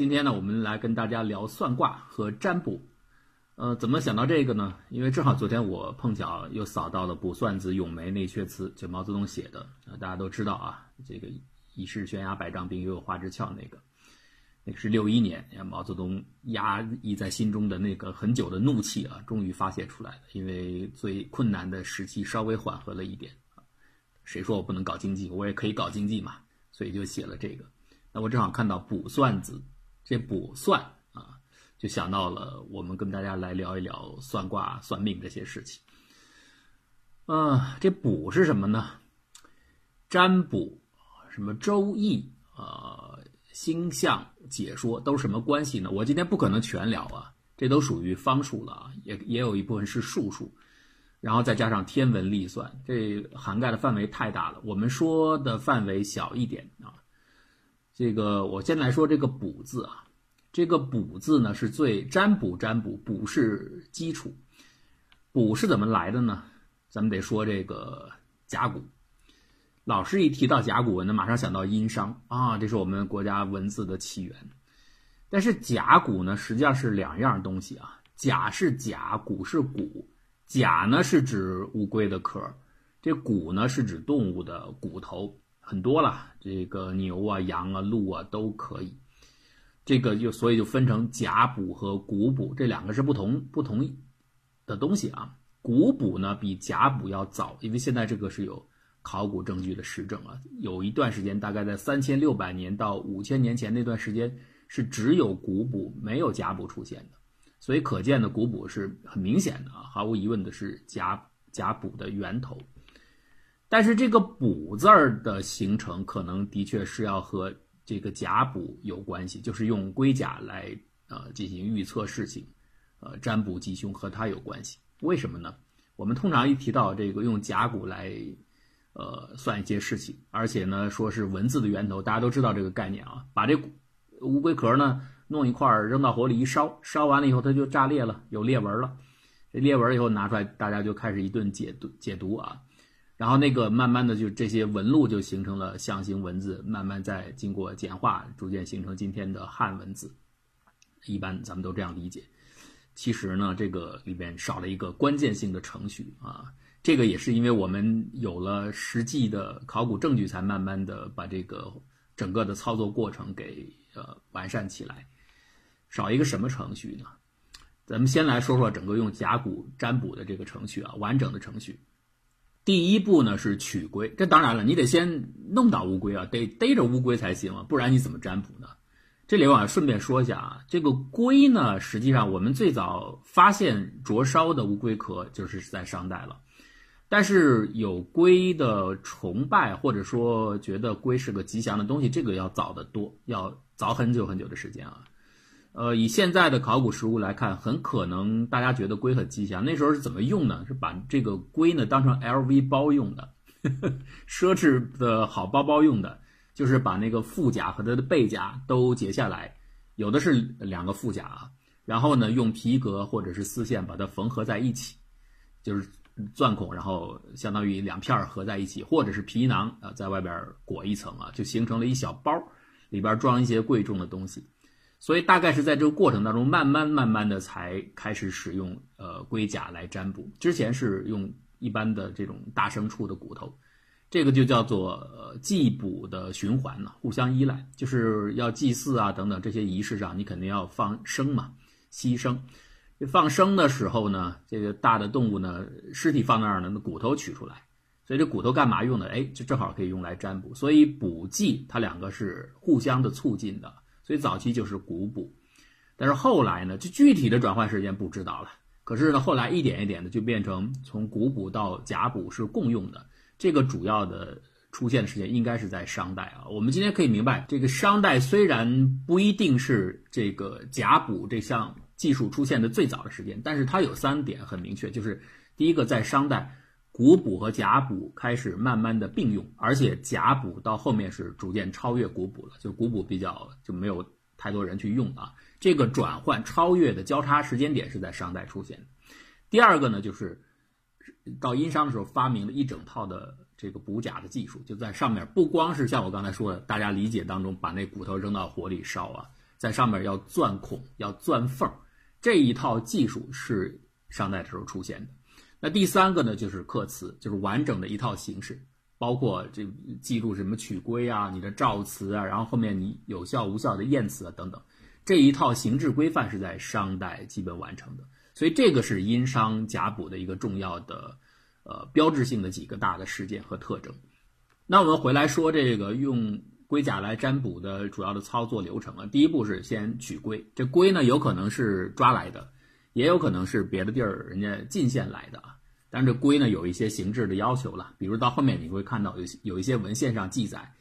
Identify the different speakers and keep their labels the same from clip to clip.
Speaker 1: 今天呢，我们来跟大家聊算卦和占卜。呃，怎么想到这个呢？因为正好昨天我碰巧又扫到了《卜算子·咏梅那阙词》，就毛泽东写的。呃，大家都知道啊，这个“已是悬崖百丈冰，犹有花枝俏”那个，那个是六一年，毛泽东压抑在心中的那个很久的怒气啊，终于发泄出来了。因为最困难的时期稍微缓和了一点，谁说我不能搞经济？我也可以搞经济嘛，所以就写了这个。那我正好看到《卜算子》，这卜算啊，就想到了我们跟大家来聊一聊算卦、算命这些事情。嗯，这卜是什么呢？占卜，什么周易啊，星象解说都是什么关系呢？我今天不可能全聊啊，这都属于方术了啊，也也有一部分是术数，然后再加上天文历算，这涵盖的范围太大了。我们说的范围小一点。这个我先来说这个“卜”字啊，这个“卜”字呢是最占卜，占卜卜是基础，卜是怎么来的呢？咱们得说这个甲骨。老师一提到甲骨文呢，马上想到殷商啊，这是我们国家文字的起源。但是甲骨呢，实际上是两样东西啊，甲是甲，骨是骨。甲呢是指乌龟的壳，这骨呢是指动物的骨头。很多了，这个牛啊、羊啊、鹿啊都可以。这个就所以就分成甲卜和骨卜，这两个是不同不同的东西啊。骨卜呢比甲卜要早，因为现在这个是有考古证据的实证啊。有一段时间，大概在三千六百年到五千年前那段时间，是只有骨卜没有甲卜出现的，所以可见的骨卜是很明显的啊，毫无疑问的是甲甲卜的源头。但是这个“卜”字儿的形成，可能的确是要和这个甲卜有关系，就是用龟甲来呃进行预测事情，呃占卜吉凶和它有关系。为什么呢？我们通常一提到这个用甲骨来呃算一些事情，而且呢说是文字的源头，大家都知道这个概念啊。把这乌龟壳呢弄一块扔到火里一烧，烧完了以后它就炸裂了，有裂纹了。这裂纹以后拿出来，大家就开始一顿解读解读啊。然后那个慢慢的就这些纹路就形成了象形文字，慢慢在经过简化，逐渐形成今天的汉文字。一般咱们都这样理解。其实呢，这个里边少了一个关键性的程序啊。这个也是因为我们有了实际的考古证据，才慢慢的把这个整个的操作过程给呃完善起来。少一个什么程序呢？咱们先来说说整个用甲骨占卜的这个程序啊，完整的程序。第一步呢是取龟，这当然了，你得先弄到乌龟啊，得逮着乌龟才行啊，不然你怎么占卜呢？这里我要顺便说一下啊，这个龟呢，实际上我们最早发现灼烧的乌龟壳就是在商代了，但是有龟的崇拜或者说觉得龟是个吉祥的东西，这个要早得多，要早很久很久的时间啊。呃，以现在的考古实物来看，很可能大家觉得龟很吉祥。那时候是怎么用呢？是把这个龟呢当成 LV 包用的呵呵，奢侈的好包包用的，就是把那个腹甲和它的背甲都截下来，有的是两个腹甲啊，然后呢用皮革或者是丝线把它缝合在一起，就是钻孔，然后相当于两片合在一起，或者是皮囊啊在外边裹一层啊，就形成了一小包，里边装一些贵重的东西。所以大概是在这个过程当中，慢慢慢慢的才开始使用呃龟甲来占卜。之前是用一般的这种大牲畜的骨头，这个就叫做呃祭卜的循环呢，互相依赖，就是要祭祀啊等等这些仪式上，你肯定要放生嘛，牺牲。放生的时候呢，这个大的动物呢尸体放那儿呢，那骨头取出来，所以这骨头干嘛用的？哎，就正好可以用来占卜。所以卜祭它两个是互相的促进的。所以早期就是古卜，但是后来呢，就具体的转换时间不知道了。可是呢，后来一点一点的就变成从古卜到甲卜是共用的。这个主要的出现的时间应该是在商代啊。我们今天可以明白，这个商代虽然不一定是这个甲卜这项技术出现的最早的时间，但是它有三点很明确，就是第一个，在商代，古补和甲补开始慢慢的并用，而且甲补到后面是逐渐超越古补了，就古补比较就没有太多人去用啊。这个转换超越的交叉时间点是在商代出现的。第二个呢，就是到殷商的时候发明了一整套的这个补甲的技术，就在上面不光是像我刚才说的，大家理解当中把那骨头扔到火里烧啊，在上面要钻孔、要钻缝，这一套技术是商代的时候出现的。那第三个呢，就是刻词，就是完整的一套形式，包括这记录什么曲规啊、你的诏词啊，然后后面你有效无效的验词啊等等，这一套形制规范是在商代基本完成的。所以这个是殷商甲卜的一个重要的，呃，标志性的几个大的事件和特征。那我们回来说这个用龟甲来占卜的主要的操作流程啊，第一步是先取龟，这龟呢有可能是抓来的，也有可能是别的地儿人家进献来的啊。但是这龟呢有一些形制的要求了，比如到后面你会看到有有一些文献上记载，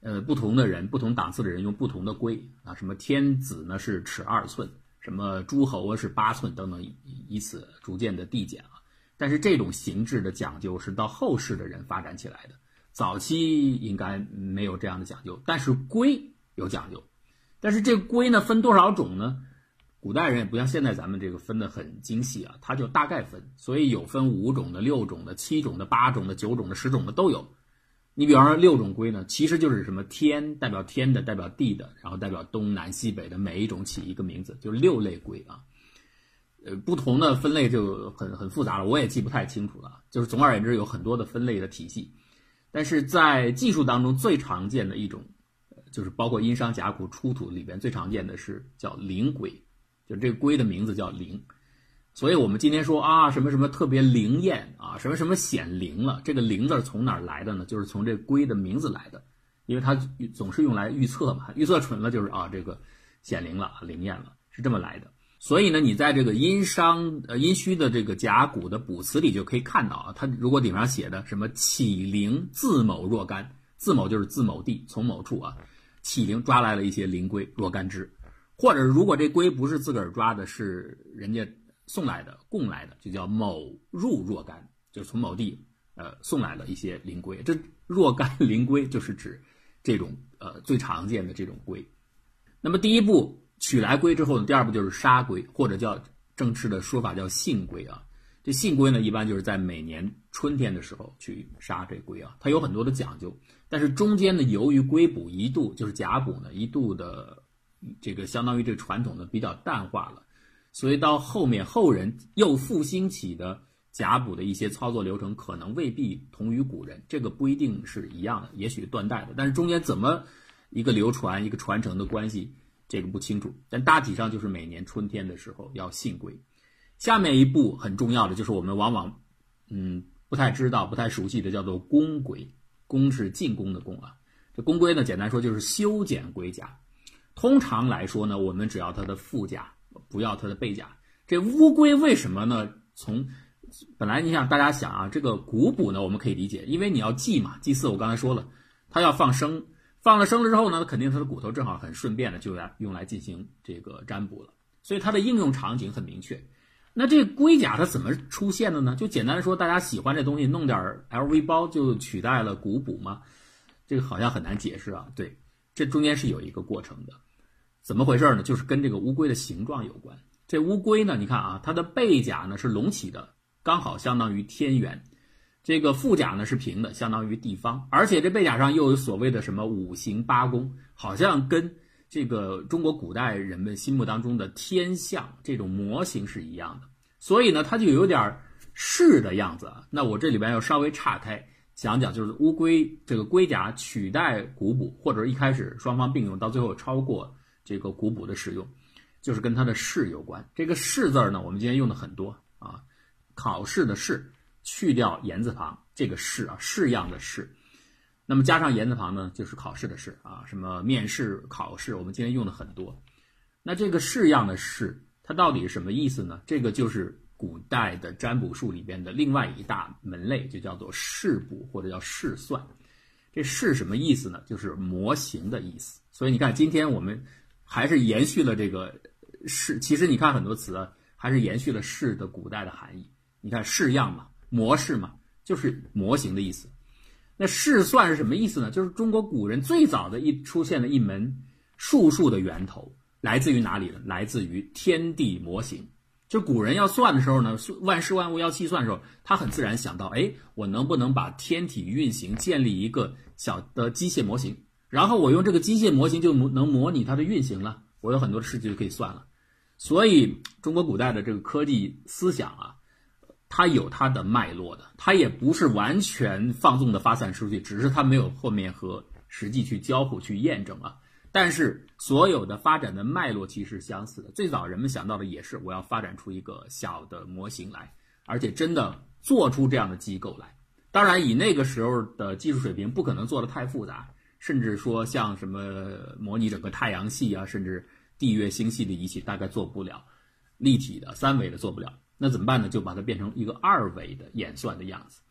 Speaker 1: 呃，不同的人、不同档次的人用不同的龟啊，什么天子呢是尺二寸。什么诸侯啊是八寸等等，以以此逐渐的递减啊。但是这种形制的讲究是到后世的人发展起来的，早期应该没有这样的讲究。但是龟有讲究，但是这龟呢分多少种呢？古代人也不像现在咱们这个分的很精细啊，它就大概分，所以有分五种的、六种的、七种的、八种的、九种的、十种的都有。你比方说六种龟呢，其实就是什么天代表天的，代表地的，然后代表东南西北的每一种起一个名字，就是六类龟啊。呃，不同的分类就很很复杂了，我也记不太清楚了。就是总而言之，有很多的分类的体系。但是在技术当中最常见的一种，就是包括殷商甲骨出土里边最常见的是叫灵龟，这个龟的名字叫灵。所以，我们今天说啊，什么什么特别灵验啊，什么什么显灵了，这个“灵”字从哪来的呢？就是从这龟的名字来的，因为它总是用来预测嘛，预测准了就是啊，这个显灵了，灵验了，是这么来的。所以呢，你在这个殷商呃殷墟的这个甲骨的卜辞里就可以看到啊，它如果顶上写的什么“启灵自某若干”，自某就是自某地从某处啊，启灵抓来了一些灵龟若干只，或者如果这龟不是自个儿抓的，是人家。送来的、供来的，就叫某入若干，就是从某地呃送来了一些灵龟。这若干灵龟就是指这种呃最常见的这种龟。那么第一步取来龟之后呢，第二步就是杀龟，或者叫正式的说法叫信龟啊。这信龟呢，一般就是在每年春天的时候去杀这龟啊，它有很多的讲究。但是中间呢，由于龟卜一度就是甲卜呢一度的这个相当于这个传统呢比较淡化了。所以到后面后人又复兴起的甲骨的一些操作流程，可能未必同于古人，这个不一定是一样的，也许断代的。但是中间怎么一个流传、一个传承的关系，这个不清楚。但大体上就是每年春天的时候要信龟。下面一步很重要的就是我们往往嗯不太知道、不太熟悉的，叫做公龟。公是进攻的攻啊。这公龟呢，简单说就是修剪龟甲。通常来说呢，我们只要它的腹甲。不要它的背甲。这乌龟为什么呢？从本来你想大家想啊，这个骨卜呢，我们可以理解，因为你要祭嘛，祭祀。我刚才说了，它要放生，放了生了之后呢，肯定它的骨头正好很顺便的就来用来进行这个占卜了。所以它的应用场景很明确。那这龟甲它怎么出现的呢？就简单说，大家喜欢这东西，弄点 LV 包就取代了骨卜吗？这个好像很难解释啊。对，这中间是有一个过程的。怎么回事呢？就是跟这个乌龟的形状有关。这乌龟呢，你看啊，它的背甲呢是隆起的，刚好相当于天元；这个腹甲呢是平的，相当于地方。而且这背甲上又有所谓的什么五行八宫，好像跟这个中国古代人们心目当中的天象这种模型是一样的。所以呢，它就有点士的样子。那我这里边要稍微岔开讲讲，就是乌龟这个龟甲取代古补，或者一开始双方并用，到最后超过。这个古补的使用，就是跟它的试有关。这个试字呢，我们今天用的很多啊。考试的试，去掉言字旁，这个试啊，式样的试，那么加上言字旁呢，就是考试的试啊。什么面试、考试，我们今天用的很多。那这个式样的试，它到底是什么意思呢？这个就是古代的占卜术里边的另外一大门类，就叫做试卜或者叫试算。这是什么意思呢？就是模型的意思。所以你看，今天我们。还是延续了这个式，其实你看很多词啊，还是延续了式的古代的含义。你看式样嘛，模式嘛，就是模型的意思。那试算是什么意思呢？就是中国古人最早的一出现的一门术数的源头，来自于哪里呢？来自于天地模型。就古人要算的时候呢，万事万物要计算的时候，他很自然想到，哎，我能不能把天体运行建立一个小的机械模型？然后我用这个机械模型就模能模拟它的运行了，我有很多的事情就可以算了。所以中国古代的这个科技思想啊，它有它的脉络的，它也不是完全放纵的发散出去，只是它没有后面和实际去交互去验证啊。但是所有的发展的脉络其实是相似的。最早人们想到的也是我要发展出一个小的模型来，而且真的做出这样的机构来。当然，以那个时候的技术水平，不可能做的太复杂，甚至说像什么模拟整个太阳系啊，甚至地月星系的仪器，大概做不了立体的、三维的做不了。那怎么办呢？就把它变成一个二维的演算的样子。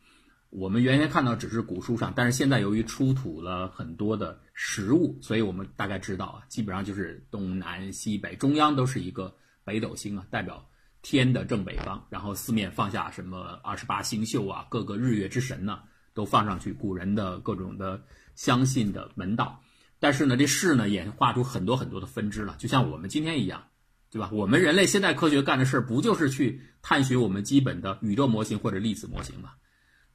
Speaker 1: 我们原先看到只是古书上，但是现在由于出土了很多的实物，所以我们大概知道啊，基本上就是东南西北，中央都是一个北斗星啊，代表天的正北方，然后四面放下什么二十八星宿啊，各个日月之神呢都放上去，古人的各种的相信的门道。但是呢，这事呢演化出很多很多的分支了，就像我们今天一样，对吧？我们人类现代科学干的事儿，不就是去探寻我们基本的宇宙模型或者粒子模型吗？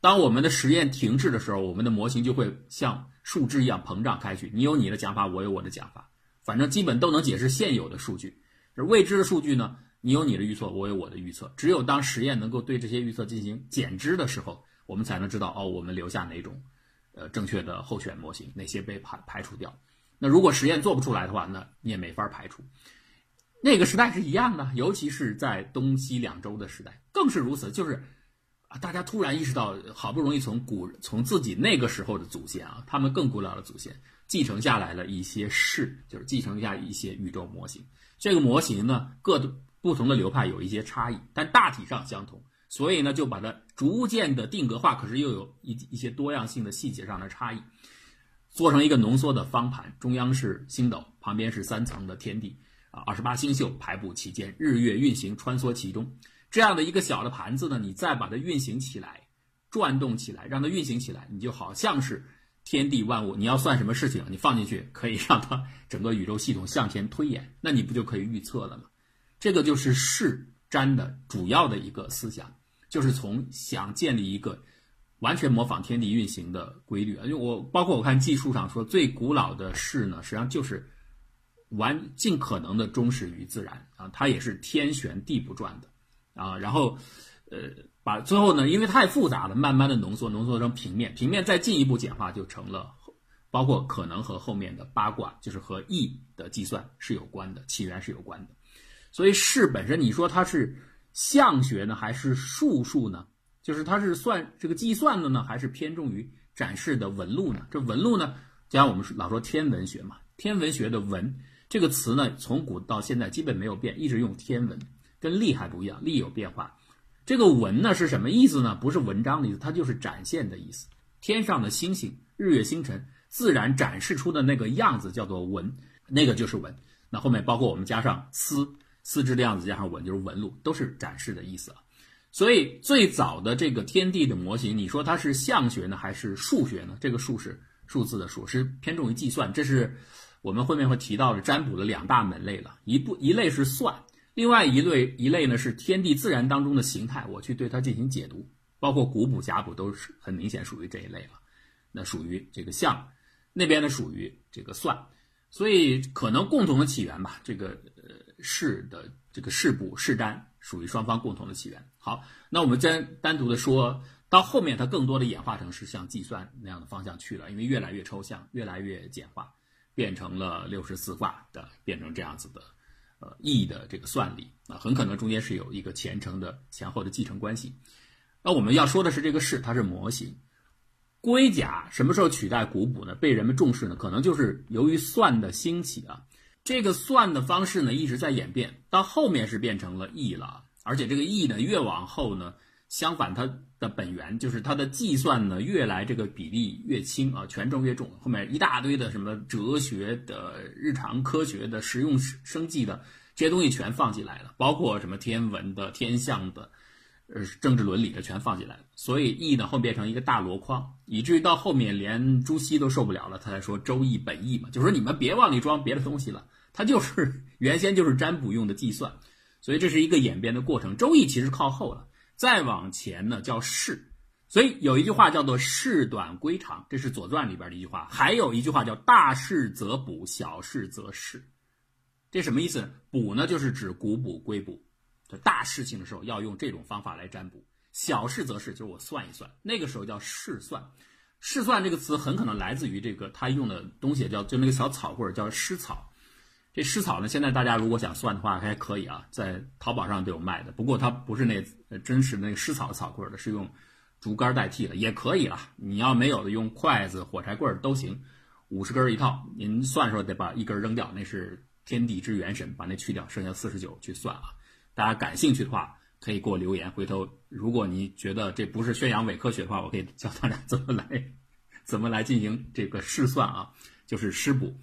Speaker 1: 当我们的实验停滞的时候，我们的模型就会像树枝一样膨胀开去。你有你的讲法，我有我的讲法，反正基本都能解释现有的数据。而未知的数据呢，你有你的预测，我有我的预测。只有当实验能够对这些预测进行减支的时候，我们才能知道哦，我们留下哪种呃正确的候选模型，哪些被排排除掉。那如果实验做不出来的话，那你也没法排除。那个时代是一样的，尤其是在东西两周的时代更是如此，就是。啊！大家突然意识到，好不容易从古从自己那个时候的祖先啊，他们更古老的祖先继承下来了一些事，就是继承下一些宇宙模型。这个模型呢，各不同的流派有一些差异，但大体上相同。所以呢，就把它逐渐的定格化，可是又有一一些多样性的细节上的差异，做成一个浓缩的方盘，中央是星斗，旁边是三层的天地啊，二十八星宿排布其间，日月运行穿梭其中。这样的一个小的盘子呢，你再把它运行起来，转动起来，让它运行起来，你就好像是天地万物。你要算什么事情，你放进去可以让它整个宇宙系统向前推演，那你不就可以预测了吗？这个就是势占的主要的一个思想，就是从想建立一个完全模仿天地运行的规律啊。因为我包括我看技术上说，最古老的势呢，实际上就是完尽可能的忠实于自然啊，它也是天旋地不转的。啊，然后，呃，把最后呢，因为太复杂了，慢慢的浓缩，浓缩成平面，平面再进一步简化，就成了，包括可能和后面的八卦，就是和易的计算是有关的，起源是有关的。所以是本身，你说它是象学呢，还是术数呢？就是它是算这个计算的呢，还是偏重于展示的纹路呢？这纹路呢，就像我们老说天文学嘛，天文学的文这个词呢，从古到现在基本没有变，一直用天文。跟力还不一样，力有变化。这个文呢是什么意思呢？不是文章的意思，它就是展现的意思。天上的星星、日月星辰，自然展示出的那个样子叫做文，那个就是文。那后面包括我们加上丝丝织的样子，加上纹就是纹路，都是展示的意思了。所以最早的这个天地的模型，你说它是象学呢，还是数学呢？这个数是数字的数，是偏重于计算。这是我们后面会提到的占卜的两大门类了。一部一类是算。另外一类一类呢是天地自然当中的形态，我去对它进行解读，包括古卜、甲卜都是很明显属于这一类了。那属于这个象，那边呢属于这个算，所以可能共同的起源吧。这个呃是的这个是卜、是占属于双方共同的起源。好，那我们单单独的说到后面，它更多的演化成是像计算那样的方向去了，因为越来越抽象，越来越简化，变成了六十四卦的，变成这样子的。呃，易的这个算力啊，很可能中间是有一个前程的前后的继承关系。那我们要说的是这个事，它是模型。龟甲什么时候取代古卜呢？被人们重视呢？可能就是由于算的兴起啊。这个算的方式呢一直在演变，到后面是变成了易了。而且这个易呢越往后呢，相反它的本源就是它的计算呢越来这个比例越轻啊，权重越重。后面一大堆的什么哲学的、日常科学的、实用生计的。这些东西全放进来了，包括什么天文的、天象的，呃，政治伦理的全放进来了。所以易呢后面变成一个大箩筐，以至于到后面连朱熹都受不了了，他才说周易本易嘛，就说你们别往里装别的东西了，它就是 原先就是占卜用的计算。所以这是一个演变的过程。周易其实靠后了，再往前呢叫势。所以有一句话叫做“事短归长”，这是《左传》里边的一句话。还有一句话叫“大事则卜，小事则事”。这什么意思？卜呢，就是指古卜、龟卜，就大事情的时候要用这种方法来占卜。小事则是，就是我算一算，那个时候叫试算。试算这个词很可能来自于这个他用的东西叫就那个小草或者叫湿草。这湿草呢，现在大家如果想算的话还可以啊，在淘宝上都有卖的。不过它不是那真实的那个湿草的草棍的，是用竹竿代替的，也可以了。你要没有的，用筷子、火柴棍都行。五十根一套，您算的时候得把一根扔掉，那是天地之元神，把那去掉，剩下四十九去算啊。大家感兴趣的话，可以给我留言。回头如果你觉得这不是宣扬伪科学的话，我可以教大家 怎么来，怎么来进行这个试算啊，就是湿补。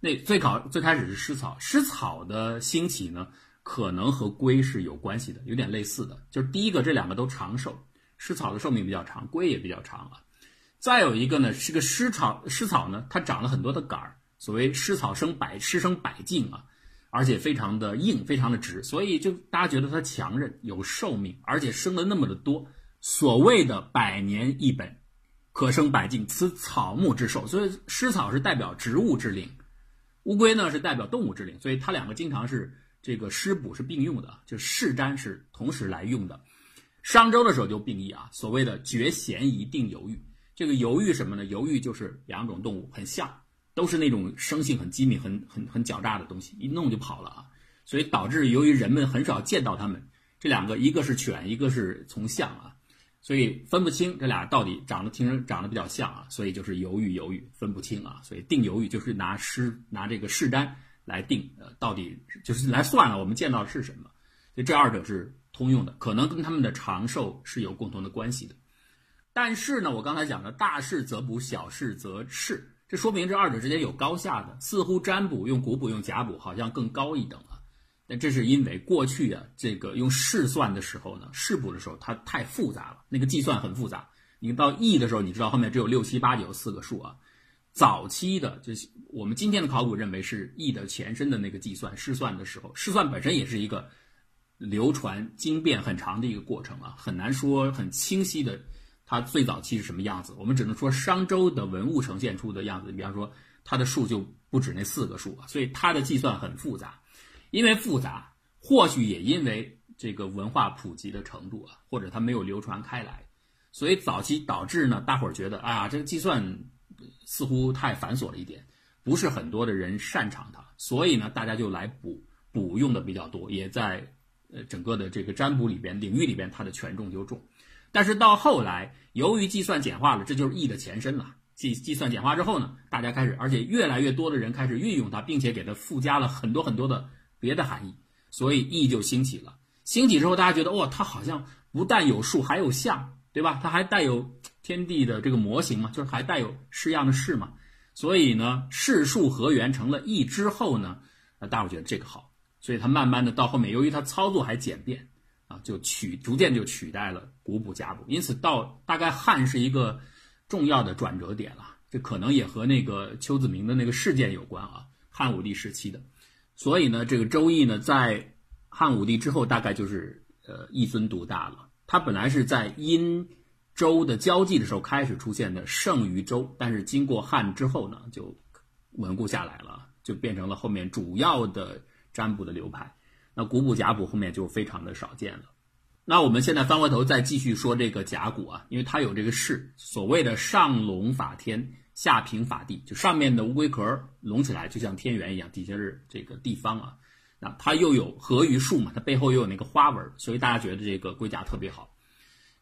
Speaker 1: 那最考最开始是湿草，湿草的兴起呢，可能和龟是有关系的，有点类似的。就是第一个，这两个都长寿，湿草的寿命比较长，龟也比较长啊。再有一个呢，是个湿草，湿草呢，它长了很多的杆儿，所谓湿草生百，湿生百茎啊，而且非常的硬，非常的直，所以就大家觉得它强韧，有寿命，而且生了那么的多，所谓的百年一本，可生百茎，此草木之寿。所以湿草是代表植物之灵，乌龟呢是代表动物之灵，所以它两个经常是这个湿补是并用的，就试占是同时来用的。商周的时候就并义啊，所谓的绝嫌疑定犹豫。这个犹豫什么呢？犹豫就是两种动物很像，都是那种生性很机敏、很很很狡诈的东西，一弄就跑了啊。所以导致由于人们很少见到它们，这两个一个是犬，一个是从象啊，所以分不清这俩到底长得听着长得比较像啊，所以就是犹豫犹豫分不清啊。所以定犹豫就是拿诗拿这个试单来定，呃，到底就是来算了我们见到的是什么。所以这二者是通用的，可能跟他们的长寿是有共同的关系的。但是呢，我刚才讲的大事则补，小事则试，这说明这二者之间有高下的。似乎占卜用古卜用甲卜好像更高一等啊。那这是因为过去啊，这个用试算的时候呢，试补的时候它太复杂了，那个计算很复杂。你到易的时候，你知道后面只有六七八九四个数啊。早期的就是我们今天的考古认为是易的前身的那个计算试算的时候，试算本身也是一个流传经变很长的一个过程啊，很难说很清晰的。它最早期是什么样子？我们只能说商周的文物呈现出的样子。比方说，它的数就不止那四个数啊，所以它的计算很复杂。因为复杂，或许也因为这个文化普及的程度啊，或者它没有流传开来，所以早期导致呢，大伙儿觉得啊，这个计算似乎太繁琐了一点，不是很多的人擅长它，所以呢，大家就来补补用的比较多，也在呃整个的这个占卜里边领域里边，它的权重就重。但是到后来，由于计算简化了，这就是易的前身了。计计算简化之后呢，大家开始，而且越来越多的人开始运用它，并且给它附加了很多很多的别的含义，所以易就兴起了。兴起之后，大家觉得哇，它好像不但有数，还有象，对吧？它还带有天地的这个模型嘛，就是还带有式样的式嘛。所以呢，世数合元成了易之后呢，那大伙觉得这个好，所以它慢慢的到后面，由于它操作还简便。啊，就取逐渐就取代了古卜甲卜，因此到大概汉是一个重要的转折点了。这可能也和那个邱子明的那个事件有关啊，汉武帝时期的。所以呢，这个周易呢，在汉武帝之后，大概就是呃一尊独大了。它本来是在殷周的交际的时候开始出现的，盛于周，但是经过汉之后呢，就稳固下来了，就变成了后面主要的占卜的流派。那古卜甲卜后面就非常的少见了。那我们现在翻回头再继续说这个甲骨啊，因为它有这个式，所谓的上龙法天，下平法地，就上面的乌龟壳隆起来就像天元一样，底下是这个地方啊。那它又有合于树嘛，它背后又有那个花纹，所以大家觉得这个龟甲特别好。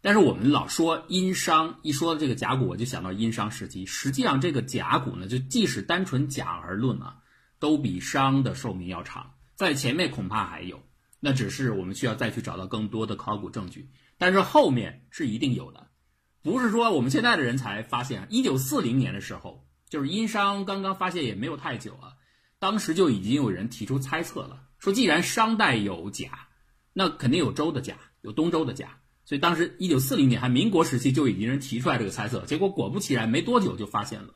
Speaker 1: 但是我们老说殷商，一说这个甲骨，我就想到殷商时期。实际上这个甲骨呢，就即使单纯甲而论啊，都比商的寿命要长。在前面恐怕还有，那只是我们需要再去找到更多的考古证据。但是后面是一定有的，不是说我们现在的人才发现。一九四零年的时候，就是殷商刚刚发现也没有太久啊，当时就已经有人提出猜测了，说既然商代有甲，那肯定有周的甲，有东周的甲。所以当时一九四零年还民国时期就已经人提出来这个猜测，结果果不其然，没多久就发现了。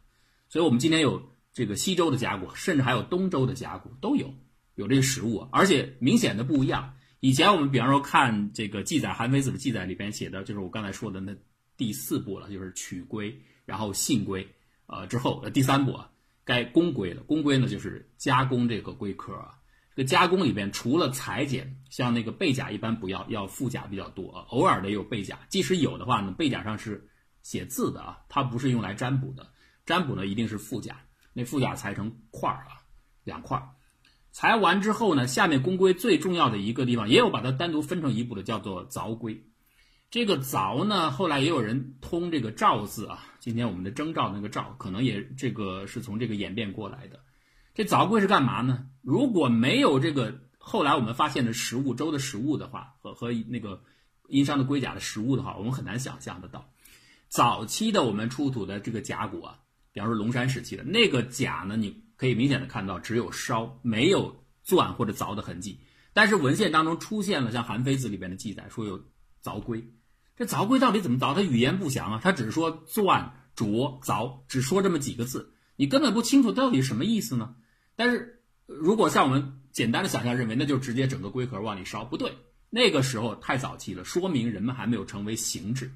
Speaker 1: 所以我们今天有这个西周的甲骨，甚至还有东周的甲骨都有。有这个实物，而且明显的不一样。以前我们比方说看这个记载，《韩非子》的记载里边写的，就是我刚才说的那第四步了，就是取龟，然后信龟，呃之后呃第三步啊，该公龟了。公龟呢就是加工这个龟壳啊，这个加工里边除了裁剪，像那个背甲一般不要，要副甲比较多啊，偶尔的也有背甲。即使有的话呢，背甲上是写字的啊，它不是用来占卜的。占卜呢一定是副甲，那副甲裁成块儿啊，两块儿。裁完之后呢，下面公龟最重要的一个地方，也有把它单独分成一步的，叫做凿龟。这个凿呢，后来也有人通这个兆字啊。今天我们的征兆那个兆，可能也这个是从这个演变过来的。这凿龟是干嘛呢？如果没有这个后来我们发现的实物周的实物的话，和和那个殷商的龟甲的实物的话，我们很难想象得到。早期的我们出土的这个甲骨啊，比方说龙山时期的那个甲呢，你可以明显的看到只有烧，没有钻或者凿的痕迹。但是文献当中出现了像《韩非子》里边的记载，说有凿龟。这凿龟到底怎么凿？它语言不详啊，它只是说钻、琢、凿，只说这么几个字，你根本不清楚到底什么意思呢？但是，如果像我们简单的想象认为，那就直接整个龟壳往里烧，不对，那个时候太早期了，说明人们还没有成为形制。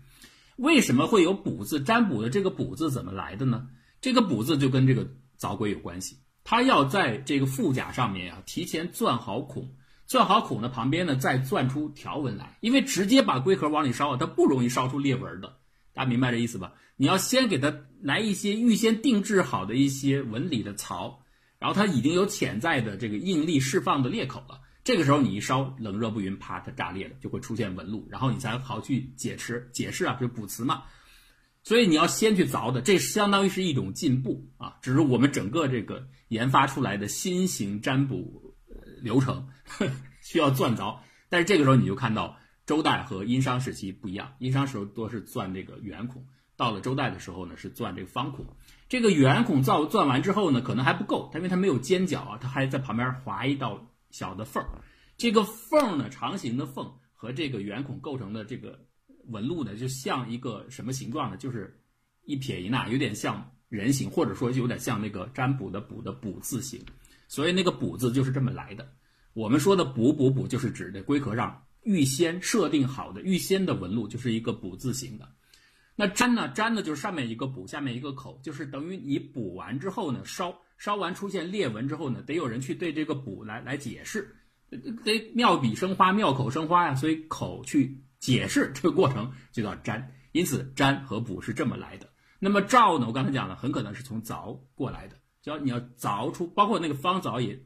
Speaker 1: 为什么会有卜字？占卜的这个卜字怎么来的呢？这个卜字就跟这个凿龟有关系，它要在这个腹甲上面啊提前钻好孔，钻好孔的旁边呢再钻出条纹来，因为直接把龟壳往里烧啊，它不容易烧出裂纹的。大家明白这意思吧？你要先给它来一些预先定制好的一些纹理的槽。然后它已经有潜在的这个应力释放的裂口了，这个时候你一烧，冷热不匀，啪，它炸裂了，就会出现纹路，然后你才好去解释解释啊，就补瓷嘛。所以你要先去凿的，这相当于是一种进步啊，只是我们整个这个研发出来的新型占卜流程 需要钻凿。但是这个时候你就看到周代和殷商时期不一样，殷商时候多是钻这个圆孔，到了周代的时候呢是钻这个方孔。这个圆孔造钻完之后呢，可能还不够，它因为它没有尖角啊，它还在旁边划一道小的缝儿。这个缝呢，长形的缝和这个圆孔构成的这个纹路呢，就像一个什么形状呢？就是一撇一捺，有点像人形，或者说有点像那个占卜的卜的卜字形。所以那个卜字就是这么来的。我们说的补补补，就是指的龟壳上预先设定好的预先的纹路，就是一个补字形的。那粘呢？粘呢就是上面一个补，下面一个口，就是等于你补完之后呢，烧烧完出现裂纹之后呢，得有人去对这个补来来解释，得妙笔生花，妙口生花呀，所以口去解释这个过程就叫粘。因此粘和补是这么来的。那么兆呢？我刚才讲了，很可能是从凿过来的，叫你要凿出，包括那个方凿也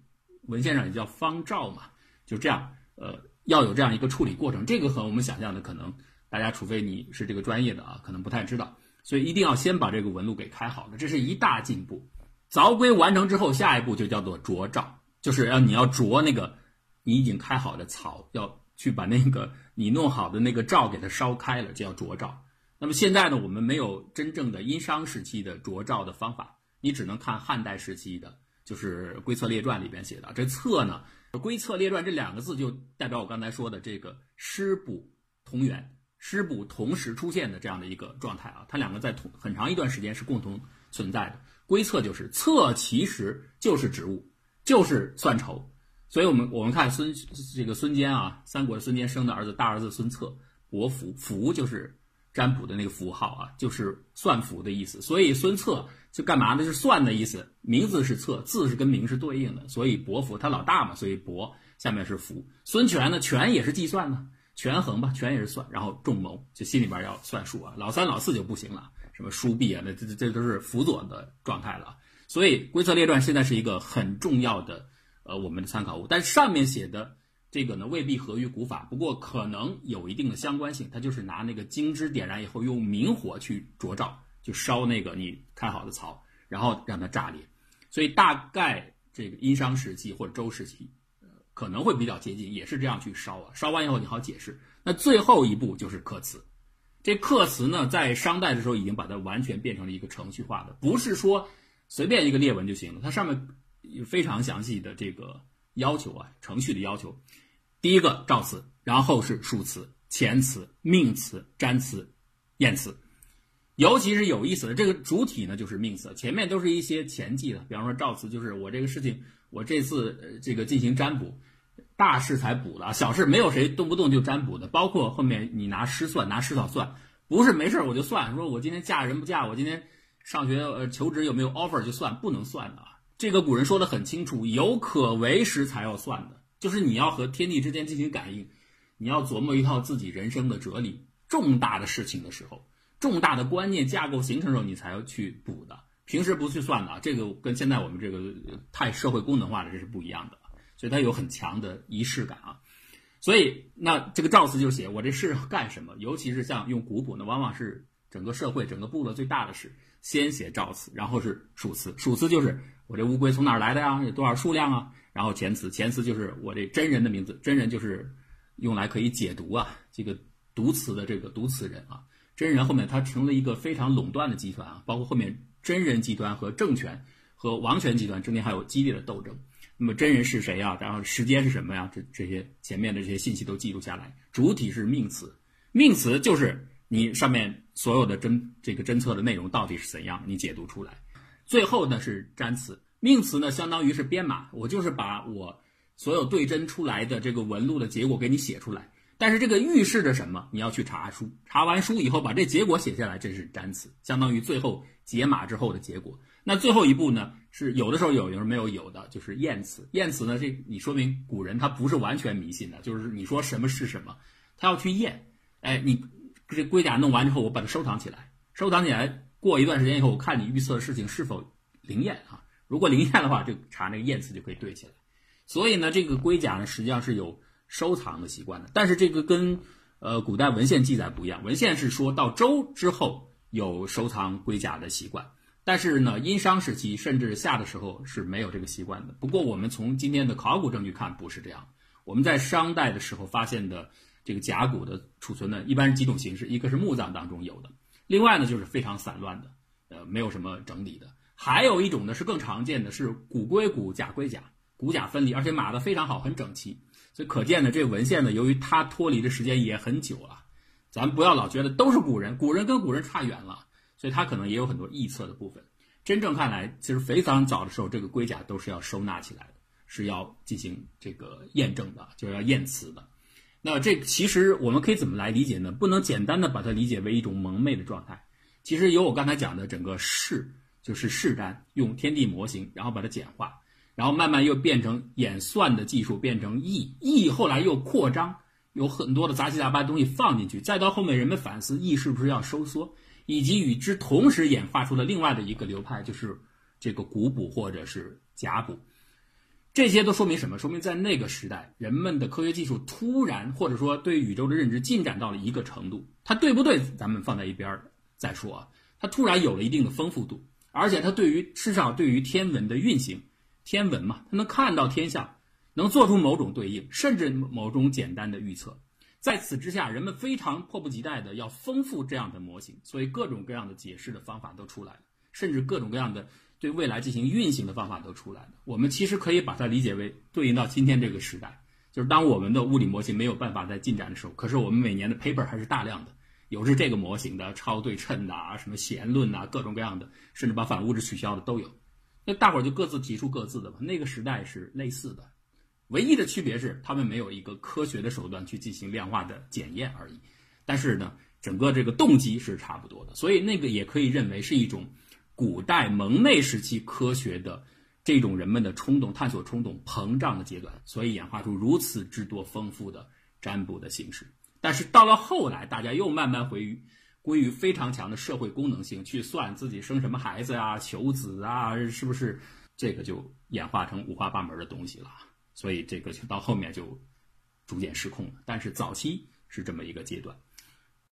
Speaker 1: 文献上也叫方兆嘛，就这样，呃，要有这样一个处理过程，这个和我们想象的可能。大家除非你是这个专业的啊，可能不太知道，所以一定要先把这个纹路给开好了，这是一大进步。凿龟完成之后，下一步就叫做琢照，就是要你要琢那个你已经开好的槽，要去把那个你弄好的那个罩给它烧开了，叫琢照。那么现在呢，我们没有真正的殷商时期的琢照的方法，你只能看汉代时期的，就是《龟策列传》里边写的。这“策”呢，《龟策列传》这两个字就代表我刚才说的这个师补同源。师补同时出现的这样的一个状态啊，它两个在同很长一段时间是共同存在的。龟策就是策，其实就是植物，就是算筹。所以我们我们看孙这个孙坚啊，三国的孙坚生的儿子大儿子孙策，伯符符就是占卜的那个符号啊，就是算符的意思。所以孙策就干嘛呢？是算的意思。名字是策，字是跟名是对应的，所以伯符他老大嘛，所以伯下面是符。孙权呢，权也是计算呢。权衡吧，权也是算，然后重谋就心里边要算数啊。老三、老四就不行了，什么书币啊，那这这这都是辅佐的状态了。所以《规则列传》现在是一个很重要的呃我们的参考物，但上面写的这个呢未必合于古法，不过可能有一定的相关性。它就是拿那个金枝点燃以后，用明火去灼照，就烧那个你开好的槽，然后让它炸裂。所以大概这个殷商时期或者周时期。可能会比较接近，也是这样去烧啊，烧完以后你好解释。那最后一步就是刻瓷，这刻瓷呢，在商代的时候已经把它完全变成了一个程序化的，不是说随便一个裂纹就行了，它上面有非常详细的这个要求啊，程序的要求。第一个照词，然后是数词、前词、命词、占词、验词，尤其是有意思的这个主体呢，就是命词，前面都是一些前记的，比方说照词，就是我这个事情，我这次这个进行占卜。大事才补的，小事没有谁动不动就占卜的。包括后面你拿诗算，拿诗草算，不是没事我就算。说我今天嫁人不嫁，我今天上学呃求职有没有 offer 就算，不能算的。这个古人说的很清楚，有可为时才要算的，就是你要和天地之间进行感应，你要琢磨一套自己人生的哲理，重大的事情的时候，重大的观念架构形成的时候，你才要去补的。平时不去算的，这个跟现在我们这个太社会功能化的这是不一样的，所以它有很强的仪式感啊。所以那这个赵辞就写我这事干什么？尤其是像用古谱呢，往往是整个社会、整个部落最大的事，先写赵辞，然后是属辞。属辞就是我这乌龟从哪儿来的呀？有多少数量啊？然后前词，前词就是我这真人的名字，真人就是用来可以解读啊，这个读词的这个读词人啊，真人后面它成了一个非常垄断的集团啊，包括后面。真人集团和政权和王权集团中间还有激烈的斗争。那么真人是谁啊？然后时间是什么呀？这这些前面的这些信息都记录下来。主体是命词，命词就是你上面所有的侦这个侦测的内容到底是怎样，你解读出来。最后呢是占词，命词呢相当于是编码，我就是把我所有对针出来的这个纹路的结果给你写出来。但是这个预示着什么？你要去查书，查完书以后把这结果写下来，这是占词，相当于最后解码之后的结果。那最后一步呢，是有的时候有，有时候没有，有的就是验词。验词呢，这你说明古人他不是完全迷信的，就是你说什么是什么，他要去验。哎，你这龟甲弄完之后，我把它收藏起来，收藏起来，过一段时间以后，我看你预测的事情是否灵验啊？如果灵验的话，就查那个验词就可以对起来。所以呢，这个龟甲呢，实际上是有。收藏的习惯的，但是这个跟呃古代文献记载不一样。文献是说到周之后有收藏龟甲的习惯，但是呢，殷商时期甚至夏的时候是没有这个习惯的。不过我们从今天的考古证据看，不是这样。我们在商代的时候发现的这个甲骨的储存呢，一般是几种形式：一个是墓葬当中有的，另外呢就是非常散乱的，呃，没有什么整理的；还有一种呢是更常见的，是骨归骨，甲归甲，骨甲分离，而且码的非常好，很整齐。所以可见呢，这文献呢，由于它脱离的时间也很久了，咱不要老觉得都是古人，古人跟古人差远了，所以它可能也有很多臆测的部分。真正看来，其实非常早的时候，这个龟甲都是要收纳起来的，是要进行这个验证的，就是要验词的。那这其实我们可以怎么来理解呢？不能简单的把它理解为一种蒙昧的状态。其实有我刚才讲的整个试，就是试单，用天地模型，然后把它简化。然后慢慢又变成演算的技术，变成意意，后来又扩张，有很多的杂七杂八的东西放进去，再到后面人们反思意是不是要收缩，以及与之同时演化出了另外的一个流派，就是这个古卜或者是甲卜。这些都说明什么？说明在那个时代，人们的科学技术突然或者说对宇宙的认知进展到了一个程度，它对不对？咱们放在一边儿再说啊。它突然有了一定的丰富度，而且它对于至少对于天文的运行。天文嘛，它能看到天象，能做出某种对应，甚至某种简单的预测。在此之下，人们非常迫不及待的要丰富这样的模型，所以各种各样的解释的方法都出来了，甚至各种各样的对未来进行运行的方法都出来了。我们其实可以把它理解为对应到今天这个时代，就是当我们的物理模型没有办法再进展的时候，可是我们每年的 paper 还是大量的，有是这个模型的超对称的啊，什么弦论啊，各种各样的，甚至把反物质取消的都有。那大伙儿就各自提出各自的吧。那个时代是类似的，唯一的区别是他们没有一个科学的手段去进行量化的检验而已。但是呢，整个这个动机是差不多的，所以那个也可以认为是一种古代蒙昧时期科学的这种人们的冲动、探索冲动膨胀的阶段，所以演化出如此之多丰富的占卜的形式。但是到了后来，大家又慢慢回。归于非常强的社会功能性去算自己生什么孩子啊、求子啊，是不是这个就演化成五花八门的东西了？所以这个就到后面就逐渐失控了。但是早期是这么一个阶段。